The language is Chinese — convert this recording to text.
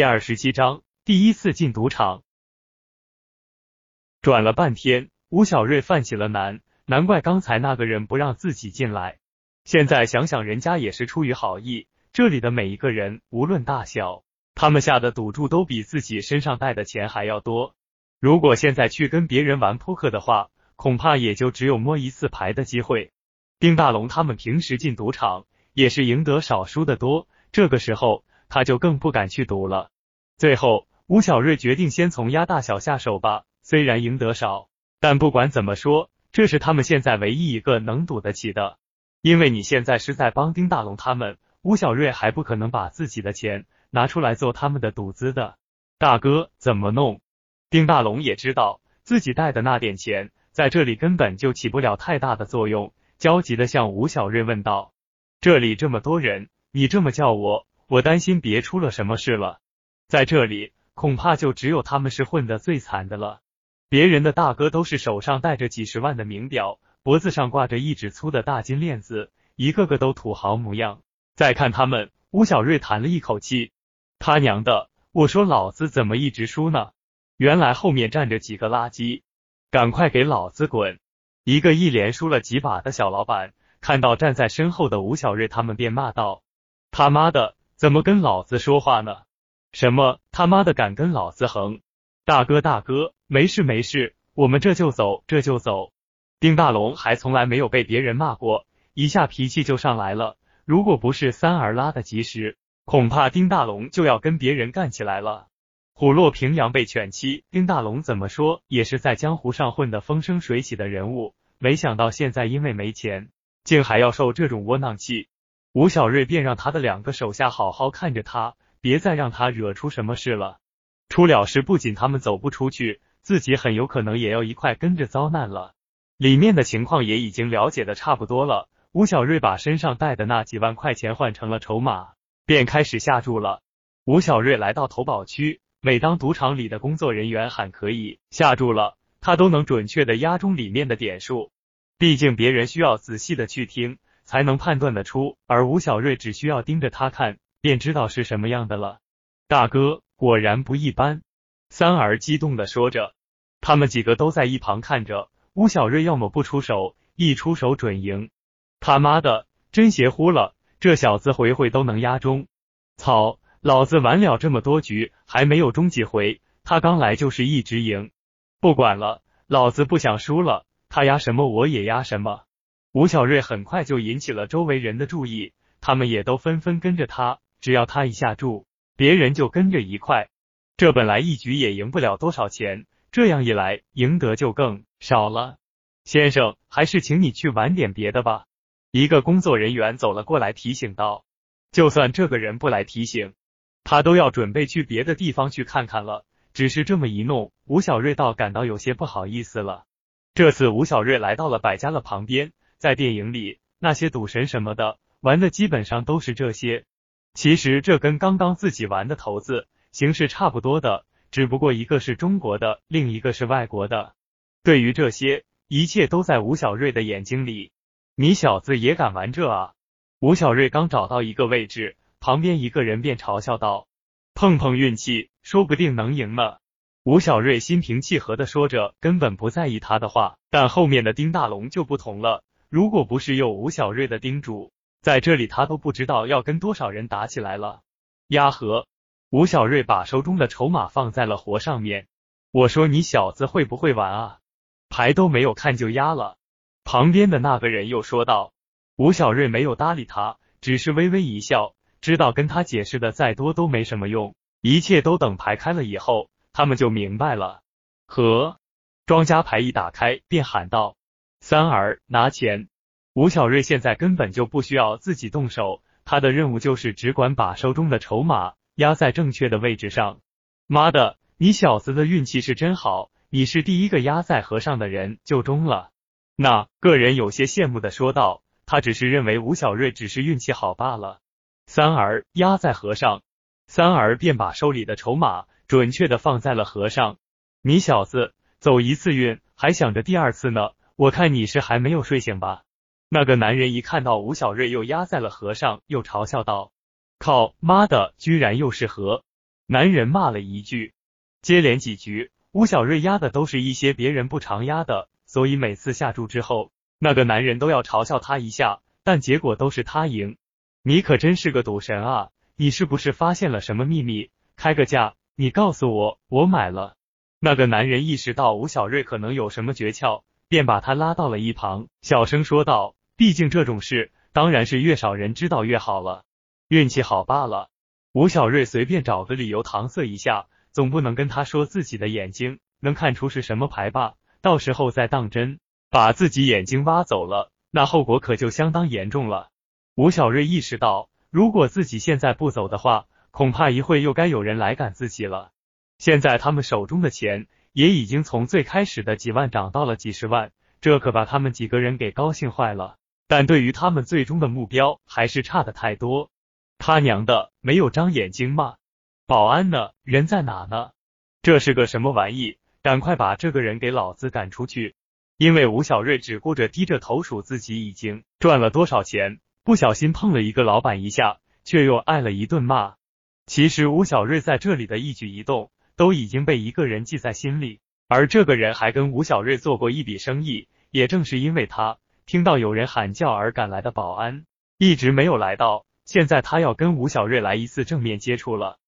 第二十七章，第一次进赌场。转了半天，吴小瑞犯起了难，难怪刚才那个人不让自己进来。现在想想，人家也是出于好意。这里的每一个人，无论大小，他们下的赌注都比自己身上带的钱还要多。如果现在去跟别人玩扑克的话，恐怕也就只有摸一次牌的机会。丁大龙他们平时进赌场也是赢得少，输的多。这个时候。他就更不敢去赌了。最后，吴小瑞决定先从压大小下手吧。虽然赢得少，但不管怎么说，这是他们现在唯一一个能赌得起的。因为你现在是在帮丁大龙他们，吴小瑞还不可能把自己的钱拿出来做他们的赌资的。大哥，怎么弄？丁大龙也知道自己带的那点钱在这里根本就起不了太大的作用，焦急的向吴小瑞问道：“这里这么多人，你这么叫我？”我担心别出了什么事了，在这里恐怕就只有他们是混的最惨的了。别人的大哥都是手上戴着几十万的名表，脖子上挂着一指粗的大金链子，一个个都土豪模样。再看他们，吴小瑞叹了一口气：“他娘的，我说老子怎么一直输呢？原来后面站着几个垃圾，赶快给老子滚！”一个一连输了几把的小老板看到站在身后的吴小瑞，他们便骂道：“他妈的！”怎么跟老子说话呢？什么他妈的敢跟老子横？大哥大哥，没事没事，我们这就走这就走。丁大龙还从来没有被别人骂过，一下脾气就上来了。如果不是三儿拉的及时，恐怕丁大龙就要跟别人干起来了。虎落平阳被犬欺，丁大龙怎么说也是在江湖上混得风生水起的人物，没想到现在因为没钱，竟还要受这种窝囊气。吴小瑞便让他的两个手下好好看着他，别再让他惹出什么事了。出了事，不仅他们走不出去，自己很有可能也要一块跟着遭难了。里面的情况也已经了解的差不多了。吴小瑞把身上带的那几万块钱换成了筹码，便开始下注了。吴小瑞来到投保区，每当赌场里的工作人员喊可以下注了，他都能准确的压中里面的点数。毕竟别人需要仔细的去听。才能判断得出，而吴小瑞只需要盯着他看，便知道是什么样的了。大哥果然不一般，三儿激动的说着。他们几个都在一旁看着，吴小瑞要么不出手，一出手准赢。他妈的，真邪乎了！这小子回回都能压中。操，老子玩了这么多局，还没有中几回，他刚来就是一直赢。不管了，老子不想输了，他压什么我也压什么。吴小瑞很快就引起了周围人的注意，他们也都纷纷跟着他。只要他一下注，别人就跟着一块。这本来一局也赢不了多少钱，这样一来，赢得就更少了。先生，还是请你去玩点别的吧。一个工作人员走了过来，提醒道：“就算这个人不来提醒，他都要准备去别的地方去看看了。”只是这么一弄，吴小瑞倒感到有些不好意思了。这次，吴小瑞来到了百家乐旁边。在电影里，那些赌神什么的玩的基本上都是这些。其实这跟刚刚自己玩的骰子形式差不多的，只不过一个是中国的，另一个是外国的。对于这些，一切都在吴小瑞的眼睛里。你小子也敢玩这啊？吴小瑞刚找到一个位置，旁边一个人便嘲笑道：“碰碰运气，说不定能赢呢。”吴小瑞心平气和的说着，根本不在意他的话。但后面的丁大龙就不同了。如果不是有吴小瑞的叮嘱，在这里他都不知道要跟多少人打起来了。压和，吴小瑞把手中的筹码放在了活上面。我说你小子会不会玩啊？牌都没有看就压了。旁边的那个人又说道。吴小瑞没有搭理他，只是微微一笑，知道跟他解释的再多都没什么用，一切都等牌开了以后，他们就明白了。和庄家牌一打开，便喊道。三儿拿钱，吴小瑞现在根本就不需要自己动手，他的任务就是只管把手中的筹码压在正确的位置上。妈的，你小子的运气是真好，你是第一个压在和尚的人就中了。那个人有些羡慕的说道，他只是认为吴小瑞只是运气好罢了。三儿压在和尚，三儿便把手里的筹码准确的放在了和尚。你小子走一次运，还想着第二次呢。我看你是还没有睡醒吧？那个男人一看到吴小瑞又压在了和上，又嘲笑道：“靠妈的，居然又是和！男人骂了一句，接连几局，吴小瑞压的都是一些别人不常压的，所以每次下注之后，那个男人都要嘲笑他一下，但结果都是他赢。你可真是个赌神啊！你是不是发现了什么秘密？开个价，你告诉我，我买了。那个男人意识到吴小瑞可能有什么诀窍，便把他拉到了一旁，小声说道：“毕竟这种事，当然是越少人知道越好了。运气好罢了。”吴小瑞随便找个理由搪塞一下，总不能跟他说自己的眼睛能看出是什么牌吧？到时候再当真把自己眼睛挖走了，那后果可就相当严重了。吴小瑞意识到，如果自己现在不走的话，恐怕一会又该有人来赶自己了。现在他们手中的钱也已经从最开始的几万涨到了几十万，这可把他们几个人给高兴坏了。但对于他们最终的目标，还是差的太多。他娘的，没有长眼睛吗？保安呢？人在哪呢？这是个什么玩意？赶快把这个人给老子赶出去！因为吴小瑞只顾着低着头数自己已经赚了多少钱，不小心碰了一个老板一下，却又挨了一顿骂。其实吴小瑞在这里的一举一动都已经被一个人记在心里，而这个人还跟吴小瑞做过一笔生意。也正是因为他听到有人喊叫而赶来的保安一直没有来到，现在他要跟吴小瑞来一次正面接触了。